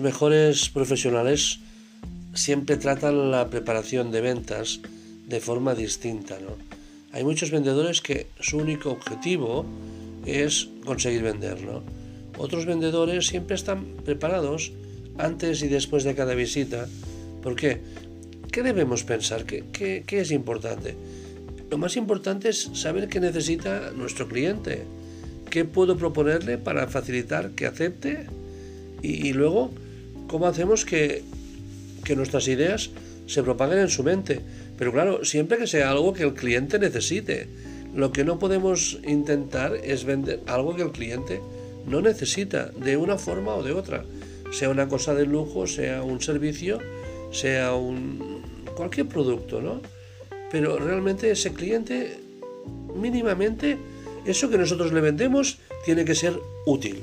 mejores profesionales siempre tratan la preparación de ventas de forma distinta. ¿no? Hay muchos vendedores que su único objetivo es conseguir vender. ¿no? Otros vendedores siempre están preparados antes y después de cada visita. ¿Por qué? ¿Qué debemos pensar? ¿Qué, qué es importante? Lo más importante es saber qué necesita nuestro cliente, qué puedo proponerle para facilitar que acepte y, luego cómo hacemos que, nuestras ideas se propaguen en su mente. Pero claro, siempre que sea algo que el cliente necesite. Lo que no podemos intentar es vender algo que el cliente no necesita, de una forma o de otra. Sea una cosa de lujo, sea un servicio, sea un cualquier producto, ¿no? Pero realmente ese cliente, mínimamente, eso que nosotros le vendemos tiene que ser útil.